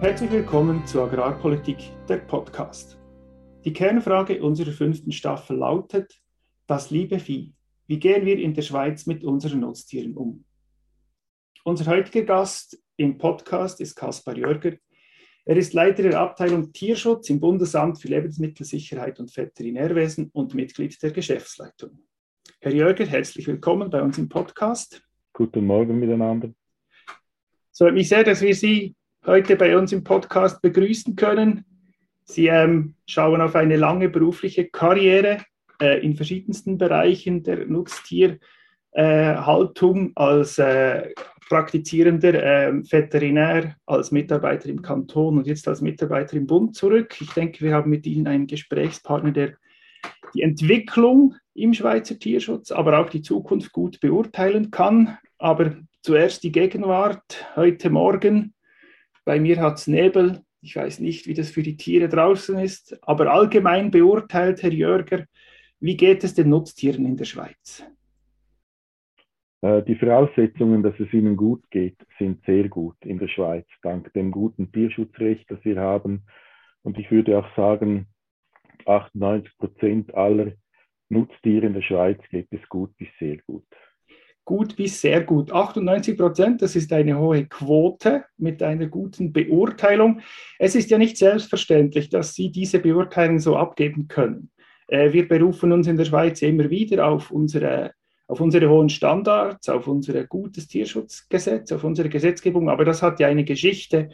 Herzlich willkommen zu Agrarpolitik, der Podcast. Die Kernfrage unserer fünften Staffel lautet, das liebe Vieh. Wie gehen wir in der Schweiz mit unseren Nutztieren um? Unser heutiger Gast im Podcast ist Kaspar Jörger. Er ist Leiter der Abteilung Tierschutz im Bundesamt für Lebensmittelsicherheit und Veterinärwesen und Mitglied der Geschäftsleitung. Herr Jörger, herzlich willkommen bei uns im Podcast. Guten Morgen miteinander. Es freut mich sehr, dass wir Sie heute bei uns im Podcast begrüßen können. Sie ähm, schauen auf eine lange berufliche Karriere äh, in verschiedensten Bereichen der Nutztierhaltung äh, als äh, praktizierender ähm, Veterinär, als Mitarbeiter im Kanton und jetzt als Mitarbeiter im Bund zurück. Ich denke, wir haben mit Ihnen einen Gesprächspartner, der die Entwicklung im Schweizer Tierschutz, aber auch die Zukunft gut beurteilen kann. Aber zuerst die Gegenwart heute Morgen. Bei mir hat es Nebel. Ich weiß nicht, wie das für die Tiere draußen ist, aber allgemein beurteilt, Herr Jörger, wie geht es den Nutztieren in der Schweiz? Äh, die Voraussetzungen, dass es ihnen gut geht, sind sehr gut in der Schweiz, dank dem guten Tierschutzrecht, das wir haben. Und ich würde auch sagen, 98 Prozent aller Nutztiere in der Schweiz geht es gut bis sehr gut gut bis sehr gut. 98 Prozent, das ist eine hohe Quote mit einer guten Beurteilung. Es ist ja nicht selbstverständlich, dass Sie diese Beurteilung so abgeben können. Äh, wir berufen uns in der Schweiz immer wieder auf unsere, auf unsere hohen Standards, auf unser gutes Tierschutzgesetz, auf unsere Gesetzgebung, aber das hat ja eine Geschichte.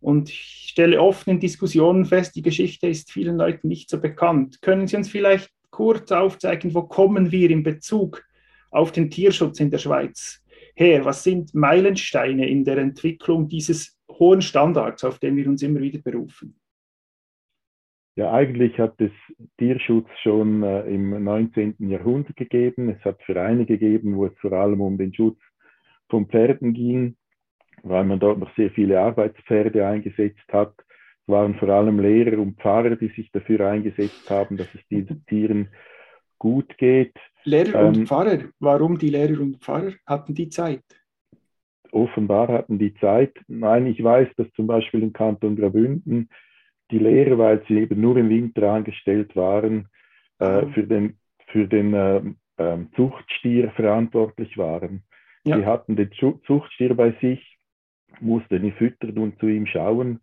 Und ich stelle oft in Diskussionen fest, die Geschichte ist vielen Leuten nicht so bekannt. Können Sie uns vielleicht kurz aufzeigen, wo kommen wir in Bezug auf den Tierschutz in der Schweiz her? Was sind Meilensteine in der Entwicklung dieses hohen Standards, auf den wir uns immer wieder berufen? Ja, eigentlich hat es Tierschutz schon äh, im 19. Jahrhundert gegeben. Es hat Vereine gegeben, wo es vor allem um den Schutz von Pferden ging, weil man dort noch sehr viele Arbeitspferde eingesetzt hat. Es waren vor allem Lehrer und Pfarrer, die sich dafür eingesetzt haben, dass es diesen Tieren gut geht. Lehrer und ähm, Pfarrer, warum die Lehrer und Pfarrer hatten die Zeit? Offenbar hatten die Zeit. Nein, ich weiß, dass zum Beispiel im Kanton Graubünden die Lehrer, weil sie eben nur im Winter angestellt waren, äh, für den, für den äh, äh, Zuchtstier verantwortlich waren. Ja. Sie hatten den Zuchtstier bei sich, mussten ihn füttern und zu ihm schauen.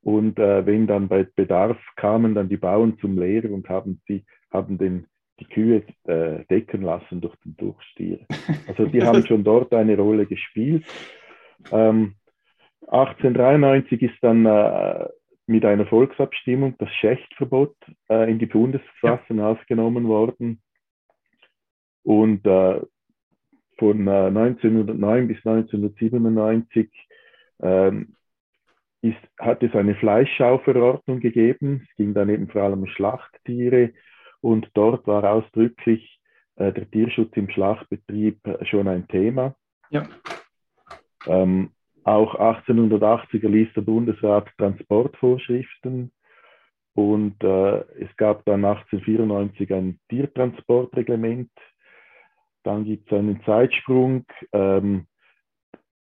Und äh, wenn dann bei Bedarf kamen dann die Bauern zum Lehrer und haben, sie, haben den die Kühe äh, decken lassen durch den Durchstier. Also die haben schon dort eine Rolle gespielt. Ähm, 1893 ist dann äh, mit einer Volksabstimmung das Schächtverbot äh, in die Bundesverfassung ja. aufgenommen worden. Und äh, von 1909 äh, bis 1997 ähm, ist, hat es eine Fleischschauverordnung gegeben. Es ging dann eben vor allem um Schlachttiere, und dort war ausdrücklich äh, der Tierschutz im Schlachtbetrieb äh, schon ein Thema. Ja. Ähm, auch 1880 erließ der Bundesrat Transportvorschriften und äh, es gab dann 1894 ein Tiertransportreglement. Dann gibt es einen Zeitsprung. Ähm,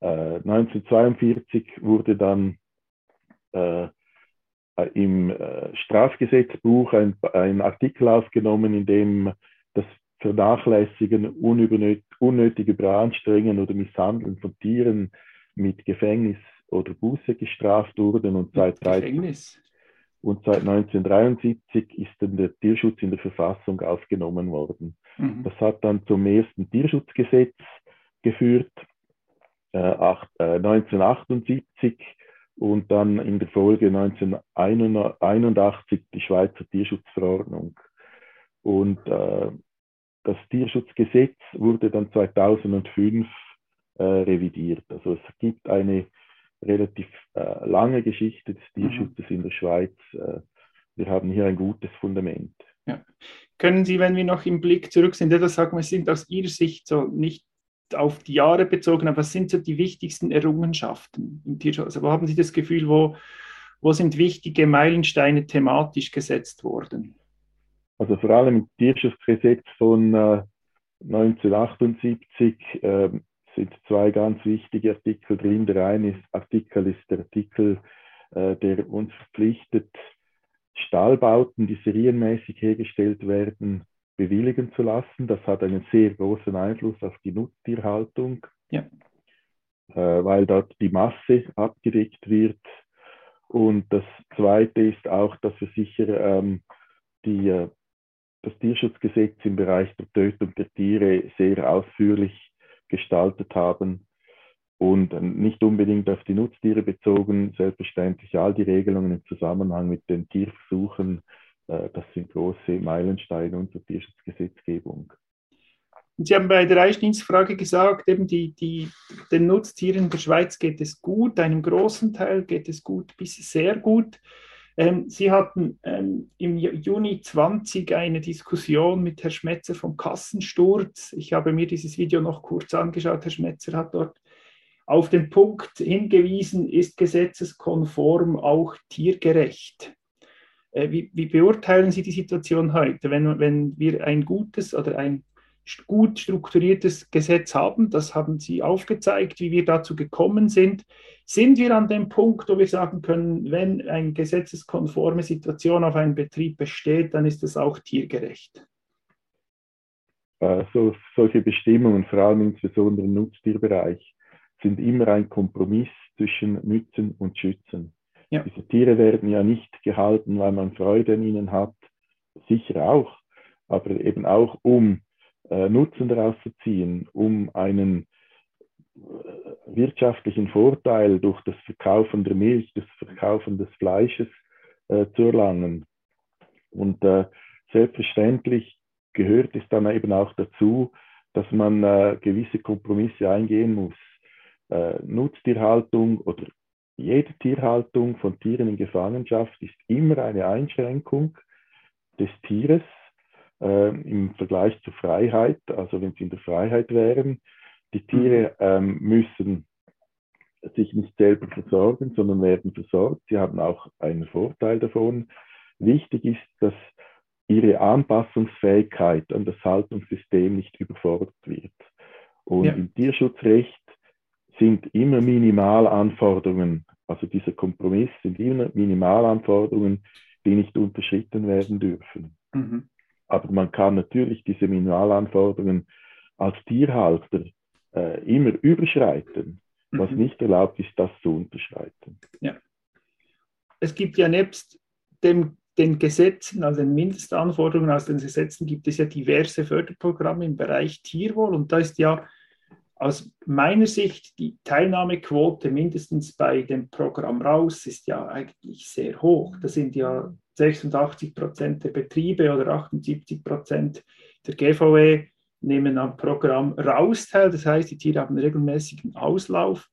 äh, 1942 wurde dann äh, äh, im äh, Strafgesetzbuch ein, ein, Artikel aufgenommen, in dem das Vernachlässigen, unnötige Beanstrengen oder Misshandeln von Tieren mit Gefängnis oder Buße gestraft wurden und seit, Gefängnis. und seit 1973 ist dann der Tierschutz in der Verfassung aufgenommen worden. Mhm. Das hat dann zum ersten Tierschutzgesetz geführt, äh, acht, äh, 1978 und dann in der Folge 1981 die Schweizer Tierschutzverordnung. Und äh, das Tierschutzgesetz wurde dann 2005 äh, revidiert. Also es gibt eine relativ äh, lange Geschichte des mhm. Tierschutzes mhm. in der Schweiz. Äh, wir haben hier ein gutes Fundament. Ja. Können Sie, wenn wir noch im Blick zurück sind, etwas sagen, was sind aus Ihrer Sicht so nicht auf die Jahre bezogen, aber was sind so die wichtigsten Errungenschaften im Tierschutz? Also wo haben Sie das Gefühl, wo, wo sind wichtige Meilensteine thematisch gesetzt worden? Also vor allem im Tierschutzgesetz von äh, 1978 äh, sind zwei ganz wichtige Artikel drin. Der eine Artikel ist der Artikel äh, der uns verpflichtet, Stallbauten, die serienmäßig hergestellt werden, bewilligen zu lassen. Das hat einen sehr großen Einfluss auf die Nutztierhaltung, ja. äh, weil dort die Masse abgedeckt wird. Und das Zweite ist auch, dass wir sicher ähm, die, äh, das Tierschutzgesetz im Bereich der Tötung der Tiere sehr ausführlich gestaltet haben und nicht unbedingt auf die Nutztiere bezogen, selbstverständlich all die Regelungen im Zusammenhang mit den Tierversuchen, äh, das sind große Meilensteine unserer Tierschutzgesetzgebung. Sie haben bei der Einstiegsfrage gesagt, eben die, die, den Nutztieren in der Schweiz geht es gut, einem großen Teil geht es gut bis sehr gut. Ähm, Sie hatten ähm, im Juni 20 eine Diskussion mit Herrn Schmetzer vom Kassensturz. Ich habe mir dieses Video noch kurz angeschaut. Herr Schmetzer hat dort auf den Punkt hingewiesen, ist gesetzeskonform auch tiergerecht. Äh, wie, wie, beurteilen Sie die Situation heute, wenn, wenn wir ein gutes oder ein gut strukturiertes Gesetz haben? Das haben Sie aufgezeigt, wie wir dazu gekommen sind. Sind wir an dem Punkt, wo wir sagen können, wenn eine gesetzeskonforme Situation auf einem Betrieb besteht, dann ist es auch tiergerecht? Also solche Bestimmungen, vor allem insbesondere im Nutztierbereich, sind immer ein Kompromiss zwischen Nützen und Schützen. Ja. Diese Tiere werden ja nicht gehalten, weil man Freude an ihnen hat, sicher auch, aber eben auch um äh, Nutzen daraus zu ziehen, um einen äh, wirtschaftlichen Vorteil durch das Verkaufen der Milch, das Verkaufen des Fleisches äh, zu erlangen. Und äh, selbstverständlich gehört es dann eben auch dazu, dass man äh, gewisse Kompromisse eingehen muss äh, Nutztierhaltung oder jede Tierhaltung von Tieren in Gefangenschaft ist immer eine Einschränkung des Tieres äh, im Vergleich zur Freiheit. Also wenn sie in der Freiheit wären, die Tiere ähm, müssen sich nicht selber versorgen, sondern werden versorgt. Sie haben auch einen Vorteil davon. Wichtig ist, dass ihre Anpassungsfähigkeit an das Haltungssystem nicht überfordert wird. Und ja. im Tierschutzrecht sind immer Minimalanforderungen, also dieser Kompromiss sind immer Minimalanforderungen, die nicht unterschritten werden dürfen. Mhm. Aber man kann natürlich diese Minimalanforderungen als Tierhalter äh, immer überschreiten. Mhm. Was nicht erlaubt ist, das zu unterschreiten. Ja. Es gibt ja nebst dem, den Gesetzen, also den Mindestanforderungen aus den Gesetzen, gibt es ja diverse Förderprogramme im Bereich Tierwohl und da ist ja aus meiner Sicht die Teilnahmequote mindestens bei dem Programm raus ist ja eigentlich sehr hoch. Das sind ja 86 Prozent der Betriebe oder 78 Prozent der GVE nehmen am Programm raus teil. Das heißt, die Tiere haben regelmäßigen Auslauf.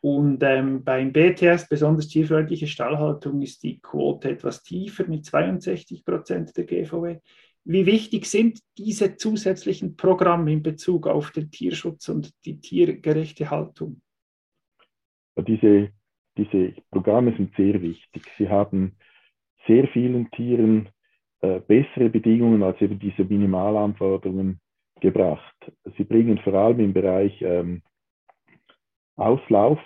Und ähm, beim BTS, besonders tierfreundliche Stallhaltung, ist die Quote etwas tiefer mit 62 Prozent der GVE. Wie wichtig sind diese zusätzlichen Programme in Bezug auf den Tierschutz und die tiergerechte Haltung? Diese, diese Programme sind sehr wichtig. Sie haben sehr vielen Tieren äh, bessere Bedingungen als eben diese Minimalanforderungen gebracht. Sie bringen vor allem im Bereich ähm, Auslauf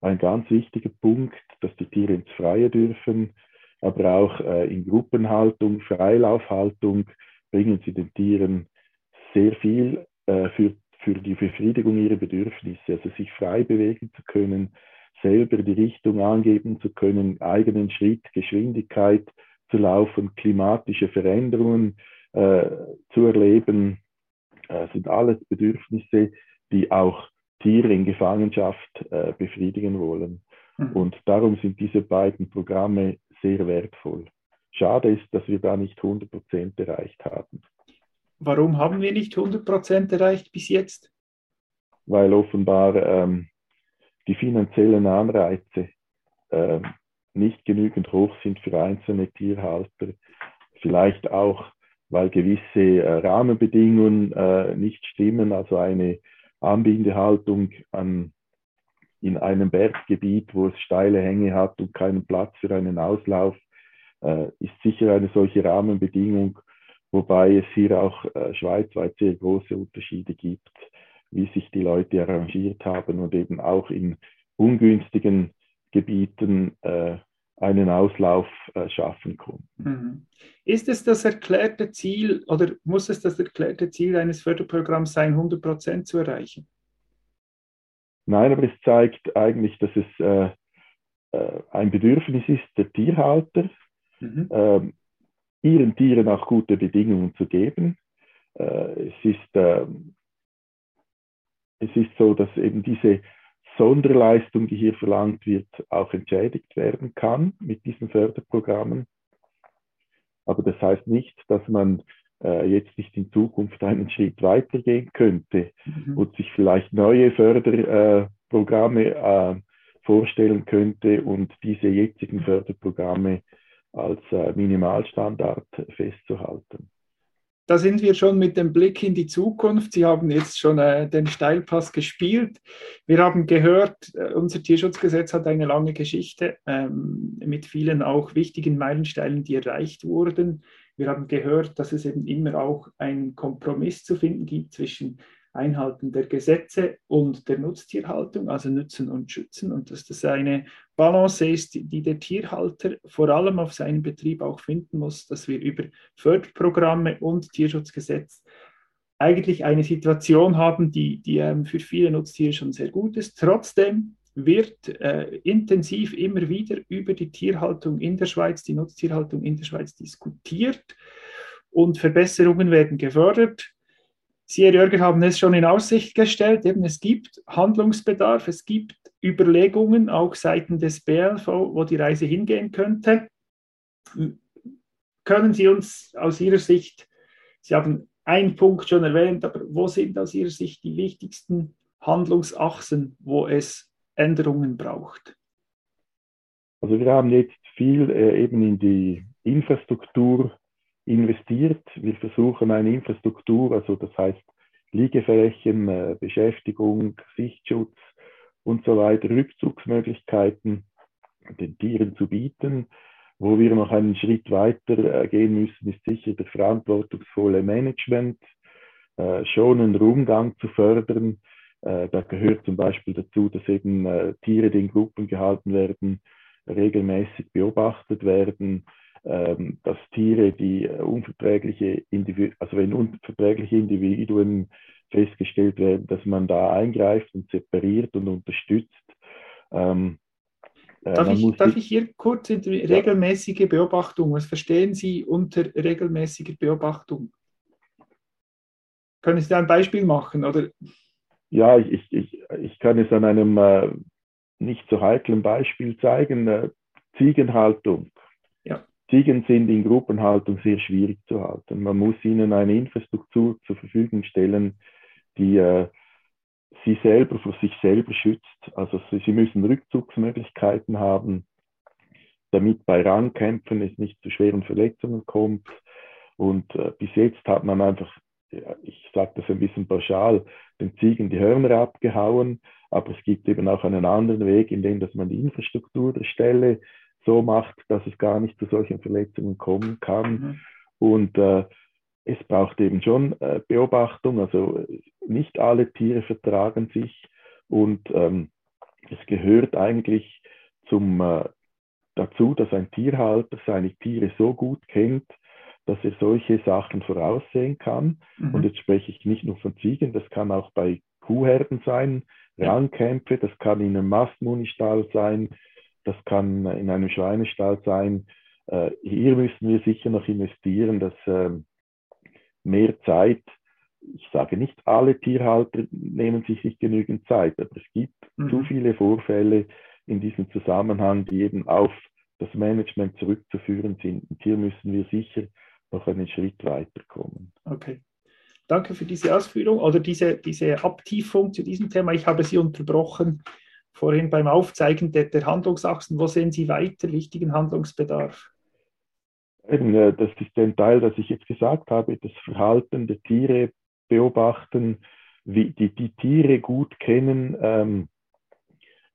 ein ganz wichtiger Punkt, dass die Tiere ins Freie dürfen, aber auch äh, in Gruppenhaltung, Freilaufhaltung bringen sie den Tieren sehr viel äh, für, für die Befriedigung ihrer Bedürfnisse, also sich frei bewegen zu können, selber die Richtung angeben zu können, eigenen Schritt, Geschwindigkeit zu laufen, klimatische Veränderungen äh, zu erleben, äh, sind alles Bedürfnisse, die auch Tiere in Gefangenschaft äh, befriedigen wollen. Mhm. Und darum sind diese beiden Programme sehr wertvoll. Schade ist, dass wir da nicht 100 Prozent erreicht haben. Warum haben wir nicht 100 Prozent erreicht bis jetzt? Weil offenbar ähm, die finanziellen Anreize äh, nicht genügend hoch sind für einzelne Tierhalter. Vielleicht auch, weil gewisse äh, Rahmenbedingungen äh, nicht stimmen, also eine Anbindehaltung an in einem Berggebiet, wo es steile Hänge hat und keinen Platz für einen Auslauf, äh, ist sicher eine solche Rahmenbedingung, wobei es hier auch äh, schweizweit sehr große Unterschiede gibt, wie sich die Leute arrangiert haben und eben auch in ungünstigen Gebieten äh, einen Auslauf äh, schaffen konnten. Mhm. Ist es das erklärte Ziel oder muss es das erklärte Ziel eines Förderprogramms sein, 100 Prozent zu erreichen? Nein, aber es zeigt eigentlich, dass es äh, äh, ein Bedürfnis ist der Tierhalter, mhm. äh, ihren Tieren auch gute Bedingungen zu geben. Äh, es, ist, ähm, es ist so, dass eben diese Sonderleistung, die hier verlangt wird, auch entschädigt werden kann mit diesen Förderprogrammen. Aber das heißt nicht, dass man äh, jetzt nicht in Zukunft einen Schritt weitergehen könnte mhm. und sich vielleicht neue Förderprogramme äh, vorstellen könnte und diese jetzigen Förderprogramme als äh, Minimalstandard festzuhalten. Da sind wir schon mit dem Blick in die Zukunft. Sie haben jetzt schon äh, den Steilpass gespielt. Wir haben gehört, äh, unser Tierschutzgesetz hat eine lange Geschichte ähm, mit vielen auch wichtigen Meilensteinen, die erreicht wurden. Wir haben gehört, dass es eben immer auch einen Kompromiss zu finden gibt zwischen Einhalten der Gesetze und der Nutztierhaltung, also Nützen und Schützen, und dass das eine Balance ist, die der Tierhalter vor allem auf seinem Betrieb auch finden muss, dass wir über Förderprogramme und Tierschutzgesetz eigentlich eine Situation haben, die, die ähm, für viele Nutztiere schon sehr gut ist. Trotzdem wird äh, intensiv immer wieder über die Tierhaltung in der Schweiz, die Nutztierhaltung in der Schweiz diskutiert und Verbesserungen werden gefördert. Sie, Herr Jörger, haben es schon in Aussicht gestellt, eben es gibt Handlungsbedarf, es gibt Überlegungen auch seitens des BLV, wo die Reise hingehen könnte. Können Sie uns aus Ihrer Sicht, Sie haben einen Punkt schon erwähnt, aber wo sind aus Ihrer Sicht die wichtigsten Handlungsachsen, wo es Änderungen braucht? Also wir haben jetzt viel äh, eben in die Infrastruktur investiert. Wir versuchen eine Infrastruktur, also das heißt Liegeflächen, äh, Beschäftigung, Sichtschutz und so weiter, Rückzugsmöglichkeiten den Tieren zu bieten. Wo wir noch einen Schritt weiter äh, gehen müssen, ist sicher der verantwortungsvolle Management, äh, schonenden Umgang zu fördern. Äh, da gehört zum Beispiel dazu, dass eben Tiere, die in Gruppen gehalten werden, regelmäßig beobachtet werden, dass Tiere, die äh, unverträgliche Individuen, also wenn unverträgliche Individuen festgestellt werden, dass man da eingreift und separiert und unterstützt. Ähm, äh, darf, ich, darf ich, hier kurz in die regelmäßige Beobachtung, was verstehen Sie unter regelmäßiger Beobachtung? Können Sie da ein Beispiel machen? Oder? Ja, ich, ich, ich kann es an einem äh, nicht so heiklen Beispiel zeigen. Äh, Ziegenhaltung. Ziegen sind in Gruppenhaltung sehr schwierig zu halten. Man muss ihnen eine Infrastruktur zur Verfügung stellen, die äh, sie selber vor sich selber schützt. Also sie, sie müssen Rückzugsmöglichkeiten haben, damit bei Rangkämpfen es nicht zu schweren Verletzungen kommt. Und äh, bis jetzt hat man einfach, ja, ich sage das ein bisschen pauschal, den Ziegen die Hörner abgehauen. Aber es gibt eben auch einen anderen Weg, in dem dass man die Infrastruktur der Stelle so macht, dass es gar nicht zu solchen Verletzungen kommen kann. Mhm. Und äh, es braucht eben schon äh, Beobachtung. Also nicht alle Tiere vertragen sich und ähm, es gehört eigentlich zum, äh, dazu, dass ein Tierhalter seine Tiere so gut kennt, dass er solche Sachen voraussehen kann. Mhm. Und jetzt spreche ich nicht nur von Ziegen, das kann auch bei Kuhherden sein, Rangkämpfe, das kann in einem Mastmunistall sein, das kann in einem Schweinestall sein. Äh, hier müssen wir sicher noch investieren, dass ähm, mehr Zeit, ich sage nicht alle Tierhalter nehmen sich nicht genügend Zeit, aber es gibt mhm. zu viele Vorfälle in diesem Zusammenhang, die eben auf das Management zurückzuführen sind. Und hier müssen wir sicher noch einen Schritt weiterkommen. Okay. Danke für diese Ausführung oder diese, diese Abtiefung zu diesem Thema. Ich habe Sie unterbrochen vorhin beim Aufzeigen der, der Handlungsachsen, wo sehen Sie weiter wichtigen Handlungsbedarf? Äh, das ist der Teil, das ich jetzt gesagt habe, das Verhalten der Tiere beobachten, wie die, die Tiere gut kennen, ähm,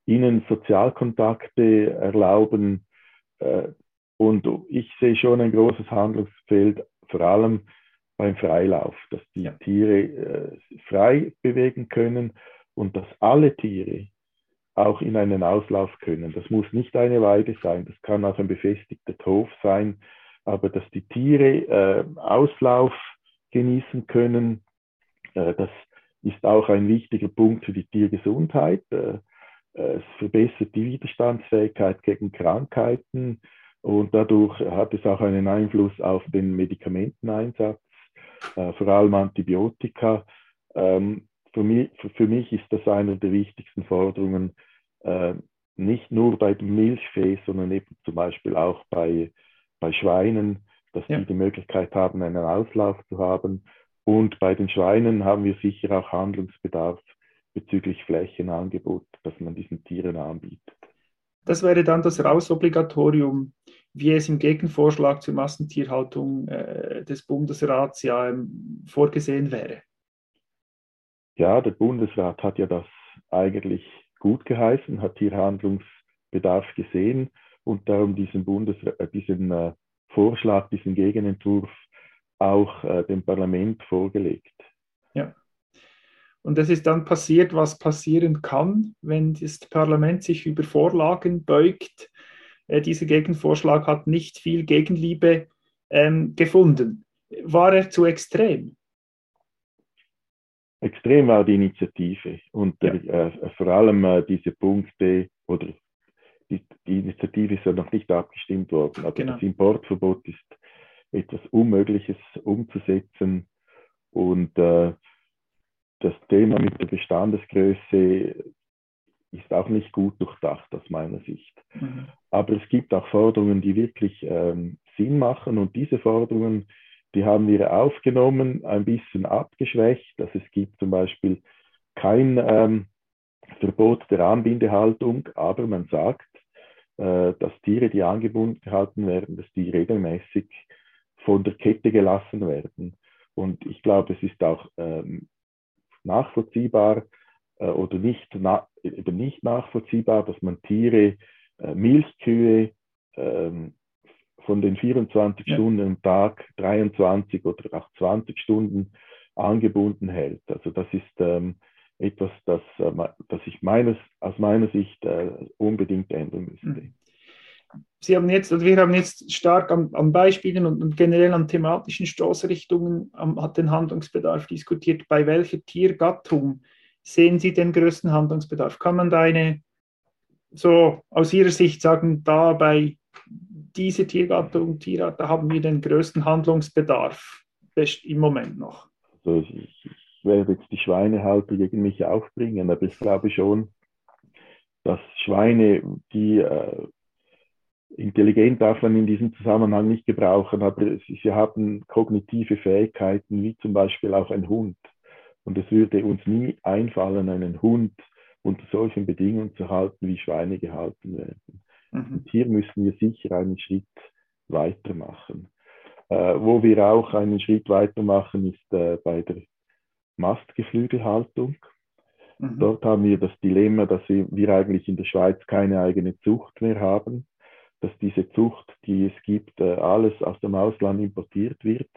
ihnen Sozialkontakte erlauben. Äh, und ich sehe schon ein großes Handlungsfeld, vor allem beim Freilauf, dass die. Tiere äh, frei bewegen können und dass alle Tiere auch in einen Auslauf können. Das muss nicht eine Weide sein, das kann auch ein befestigter Hof sein, aber dass die Tiere äh, Auslauf genießen können, äh, das ist auch ein wichtiger Punkt für die Tiergesundheit. Äh, es verbessert die Widerstandsfähigkeit gegen Krankheiten und dadurch hat es auch einen Einfluss auf den Medikamenteneinsatz, äh, vor allem Antibiotika. Ähm, für mich, für mich ist das eine der wichtigsten Forderungen, nicht nur bei dem Milchvieh, sondern eben zum Beispiel auch bei, bei Schweinen, dass ja. die die Möglichkeit haben, einen Auslauf zu haben. Und bei den Schweinen haben wir sicher auch Handlungsbedarf bezüglich Flächenangebot, das man diesen Tieren anbietet. Das wäre dann das Rausobligatorium, wie es im Gegenvorschlag zur Massentierhaltung äh, des Bundesrats ja ähm, vorgesehen wäre. Ja, der Bundesrat hat ja das eigentlich gut geheißen, hat hier Handlungsbedarf gesehen und darum diesen, Bundes äh, diesen äh, Vorschlag, diesen Gegenentwurf auch äh, dem Parlament vorgelegt. Ja. Und es ist dann passiert, was passieren kann, wenn das Parlament sich über Vorlagen beugt. Äh, dieser Gegenvorschlag hat nicht viel Gegenliebe ähm, gefunden. War er zu extrem? Extrem war die Initiative und ja. äh, vor allem äh, diese Punkte oder die, die, Initiative ist ja noch nicht abgestimmt worden, aber genau. das Importverbot ist etwas Unmögliches umzusetzen und äh, das Thema mit der Bestandesgröße ist auch nicht gut durchdacht aus meiner Sicht. Mhm. Aber es gibt auch Forderungen, die wirklich ähm, Sinn machen und diese Forderungen, die haben wir aufgenommen, ein bisschen abgeschwächt. Also es gibt zum Beispiel kein ähm, Verbot der Anbindehaltung, aber man sagt, äh, dass Tiere, die angebunden gehalten werden, dass die regelmäßig von der Kette gelassen werden. Und ich glaube, es ist auch ähm, nachvollziehbar äh, oder nicht, na, eben nicht nachvollziehbar, dass man Tiere, äh, Milchkühe ähm, von den 24 ja. Stunden am Tag 23 oder auch 20 Stunden angebunden hält. Also das ist ähm, etwas, das, äh, das ich meines, aus meiner Sicht äh, unbedingt ändern müsste. Mhm. Sie haben jetzt, wir haben jetzt stark an, an Beispielen und, und, generell an thematischen Stoßrichtungen am, hat den Handlungsbedarf diskutiert. Bei welcher Tiergattung sehen Sie den größten Handlungsbedarf? Kann man da eine, so aus Ihrer Sicht sagen, da bei dieser Tiergattung, Tierart, da haben wir den größten Handlungsbedarf im Moment noch? Also ich, ich werde jetzt die Schweinehalter gegen mich aufbringen, aber ich glaube schon, dass Schweine, die äh, intelligent darf man in diesem Zusammenhang nicht gebrauchen, aber sie, sie haben kognitive Fähigkeiten, wie zum Beispiel auch ein Hund. Und es würde uns nie einfallen, einen Hund unter solchen Bedingungen zu halten, wie Schweine gehalten werden. Mhm. Und hier müssen wir sicher einen Schritt weitermachen. Äh, wo wir auch einen Schritt weitermachen, ist äh, bei der Mastgeflügelhaltung. Mhm. Dort haben wir das Dilemma, dass wir eigentlich in der Schweiz keine eigene Zucht mehr haben dass diese Zucht, die es gibt, äh, alles aus dem Ausland importiert wird.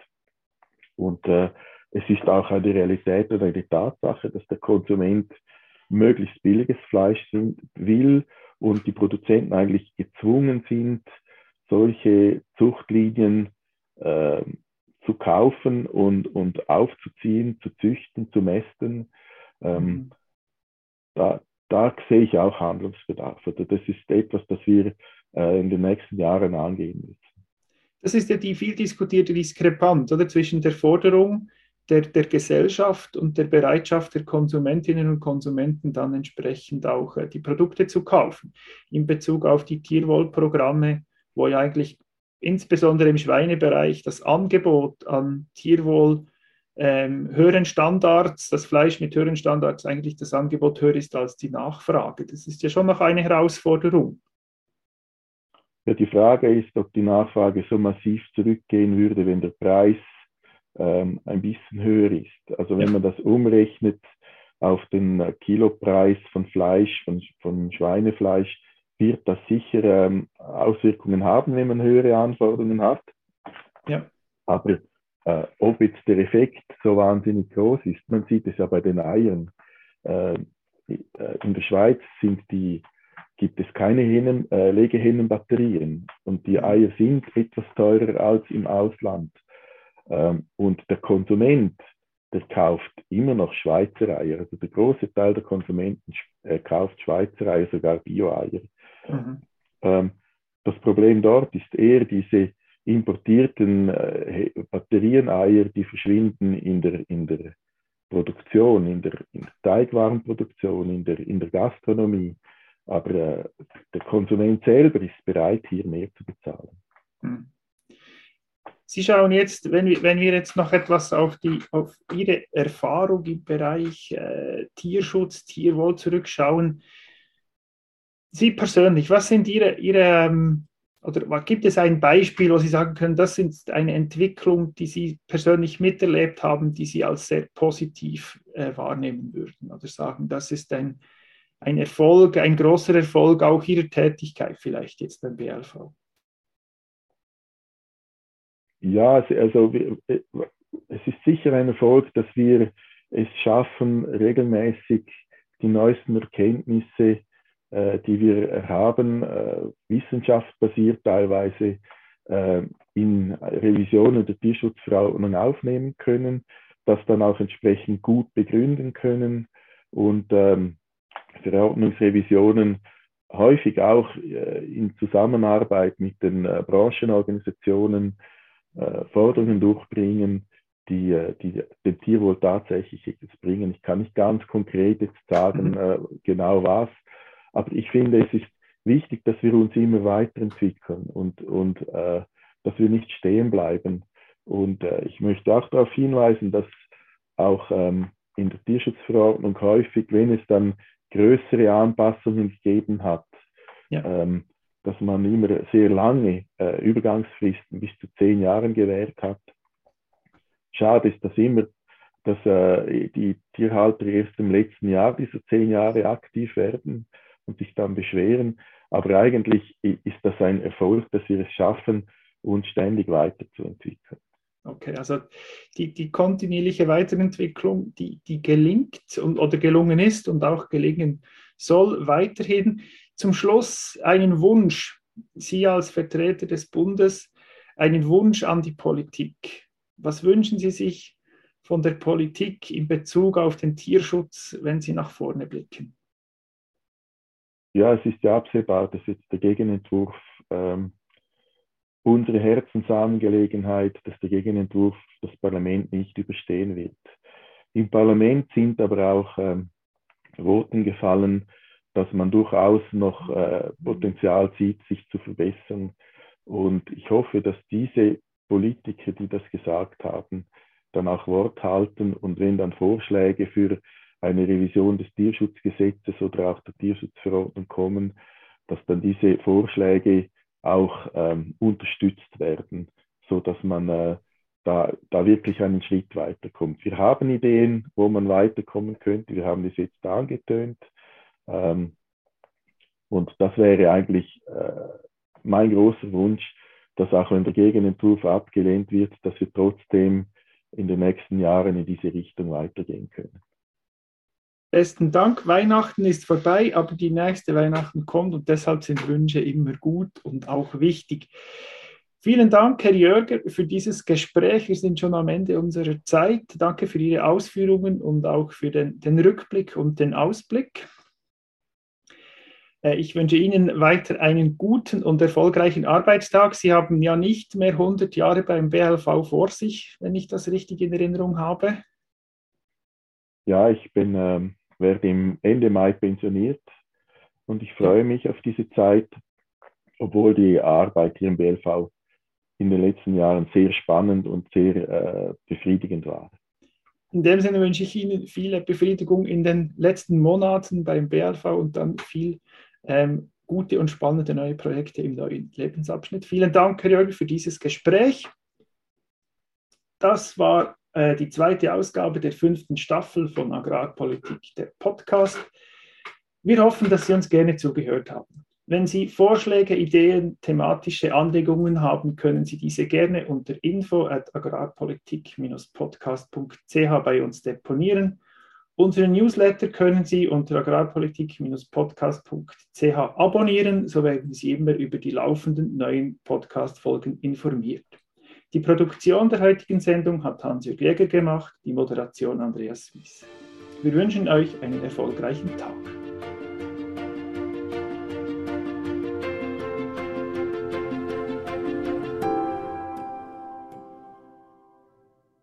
Und äh, es ist auch eine Realität oder eine Tatsache, dass der Konsument möglichst billiges Fleisch will und die Produzenten eigentlich gezwungen sind, solche Zuchtlinien äh, zu kaufen und, und aufzuziehen, zu züchten, zu mästen. Ähm, mhm. da, da sehe ich auch Handlungsbedarf. Oder das ist etwas, das wir äh, in den nächsten Jahren angehen müssen. Das ist ja die viel diskutierte Diskrepanz oder, zwischen der Forderung der, der Gesellschaft und der Bereitschaft der Konsumentinnen und Konsumenten dann entsprechend auch äh, die Produkte zu kaufen. In Bezug auf die Tierwohlprogramme, wo ja eigentlich insbesondere im Schweinebereich das Angebot an Tierwohl ähm, höheren Standards, das Fleisch mit höheren Standards eigentlich das Angebot höher ist als die Nachfrage. Das ist ja schon noch eine Herausforderung. Ja, die Frage ist, ob die Nachfrage so massiv zurückgehen würde, wenn der Preis ähm, ein bisschen höher ist. Also wenn man das umrechnet auf den Kilopreis von Fleisch, von, von Schweinefleisch, wird das sicher ähm, Auswirkungen haben, wenn man höhere Anforderungen hat. Ja. Aber äh, ob jetzt der Effekt so wahnsinnig groß ist, man sieht es ja bei den Eiern. Äh, in der Schweiz die, gibt es keine Hennen, äh, Legehennen-Batterien und die Eier sind etwas teurer als im Ausland. Ähm, und der Konsument, der kauft immer noch Schweizer Eier. Also der große Teil der Konsumenten äh, kauft Schweizer Eier, sogar Bio-Eier. Mhm. Ähm, das Problem dort ist eher diese importierten äh, Batterieneier, die verschwinden in der, in der Produktion, in der, in der Teigwarenproduktion, in der, in der Gastronomie. Aber äh, der Konsument selber ist bereit, hier mehr zu bezahlen. Hm. Sie schauen jetzt, wenn wir, wenn wir jetzt noch etwas auf, die, auf Ihre Erfahrung im Bereich äh, Tierschutz, Tierwohl zurückschauen. Sie persönlich, was sind Ihre, Ihre ähm, oder gibt es ein Beispiel, wo Sie sagen können, das ist eine Entwicklung, die Sie persönlich miterlebt haben, die Sie als sehr positiv äh, wahrnehmen würden oder sagen, das ist ein, ein Erfolg, ein großer Erfolg auch Ihrer Tätigkeit vielleicht jetzt beim BLV? Ja, also äh, es ist sicher ein Erfolg, dass wir es schaffen, regelmäßig die neuesten Erkenntnisse äh, die wir haben, äh, wissenschaftsbasiert teilweise in Revisionen der Tierschutzverordnung aufnehmen können, das dann auch entsprechend gut begründen können und ähm, Verordnungsrevisionen häufig auch in Zusammenarbeit mit den Branchenorganisationen äh, Forderungen durchbringen, die, äh, die dem Tierwohl tatsächlich etwas bringen. Ich kann nicht ganz konkret jetzt sagen, mhm. genau was, aber ich finde, es ist wichtig, dass wir uns immer weiterentwickeln und, und äh, dass wir nicht stehen bleiben. Und äh, ich möchte auch darauf hinweisen, dass auch ähm, in der Tierschutzverordnung häufig, wenn es dann größere Anpassungen gegeben hat, ja. ähm, dass man immer sehr lange äh, Übergangsfristen bis zu zehn Jahren gewährt hat. Schade ist, dass immer dass äh, die Tierhalter erst im letzten Jahr dieser zehn Jahre aktiv werden und sich dann beschweren. Aber eigentlich ist das ein Erfolg, dass wir es schaffen, uns ständig weiterzuentwickeln. Okay, also die, die kontinuierliche Weiterentwicklung, die, die gelingt und, oder gelungen ist und auch gelingen soll, weiterhin. Zum Schluss einen Wunsch, Sie als Vertreter des Bundes, einen Wunsch an die Politik. Was wünschen Sie sich von der Politik in Bezug auf den Tierschutz, wenn Sie nach vorne blicken? ja, es ist ja absehbar, dass jetzt der Gegenentwurf ähm, unsere Herzensangelegenheit, dass der Gegenentwurf das Parlament nicht überstehen wird. Im Parlament sind aber auch ähm, Voten gefallen, dass man durchaus noch äh, Potenzial sieht, sich zu verbessern. Und ich hoffe, dass diese Politiker, die das gesagt haben, dann auch Wort halten und wenn dann Vorschläge für eine Revision des Tierschutzgesetzes oder auch der Tierschutzverordnung kommen, dass dann diese Vorschläge auch ähm, unterstützt werden, so dass man äh, da, da wirklich einen Schritt weiterkommt. Wir haben Ideen, wo man weiterkommen könnte. Wir haben das jetzt angetönt. Ähm, und das wäre eigentlich äh, mein großer Wunsch, dass auch wenn der Gegenentwurf abgelehnt wird, dass wir trotzdem in den nächsten Jahren in diese Richtung weitergehen können. Besten Dank. Weihnachten ist vorbei, aber die nächste Weihnachten kommt und deshalb sind Wünsche immer gut und auch wichtig. Vielen Dank, Herr Jörger, für dieses Gespräch. Wir sind schon am Ende unserer Zeit. Danke für Ihre Ausführungen und auch für den, den Rückblick und den Ausblick. Äh, ich wünsche Ihnen weiter einen guten und erfolgreichen Arbeitstag. Sie haben ja nicht mehr 100 Jahre beim BLV vor sich, wenn ich das richtig in Erinnerung habe. Ja, ich bin ähm, werde im Ende Mai pensioniert und ich freue mich auf diese Zeit, obwohl die Arbeit hier im BLV in den letzten Jahren sehr spannend und sehr äh, befriedigend war. In dem Sinne wünsche ich Ihnen viel Befriedigung in den letzten Monaten beim BLV und dann viel ähm, gute und spannende neue Projekte im neuen Lebensabschnitt. Vielen Dank, Herr Jörg, für dieses Gespräch. Das war äh, die zweite Ausgabe der fünften Staffel von Agrarpolitik, der Podcast. Wir hoffen, dass Sie uns gerne zugehört haben. Wenn Sie Vorschläge, Ideen, thematische Anregungen haben, können Sie diese gerne unter info at agrarpolitik-podcast.ch bei uns deponieren Unsere Newsletter können Sie unter agrarpolitik-podcast.ch abonnieren, so werden Sie immer über die laufenden neuen Podcast-Folgen informiert. Die Produktion der heutigen Sendung hat Hans-Jürg Jäger gemacht, die Moderation Andreas Wies. Wir wünschen euch einen erfolgreichen Tag.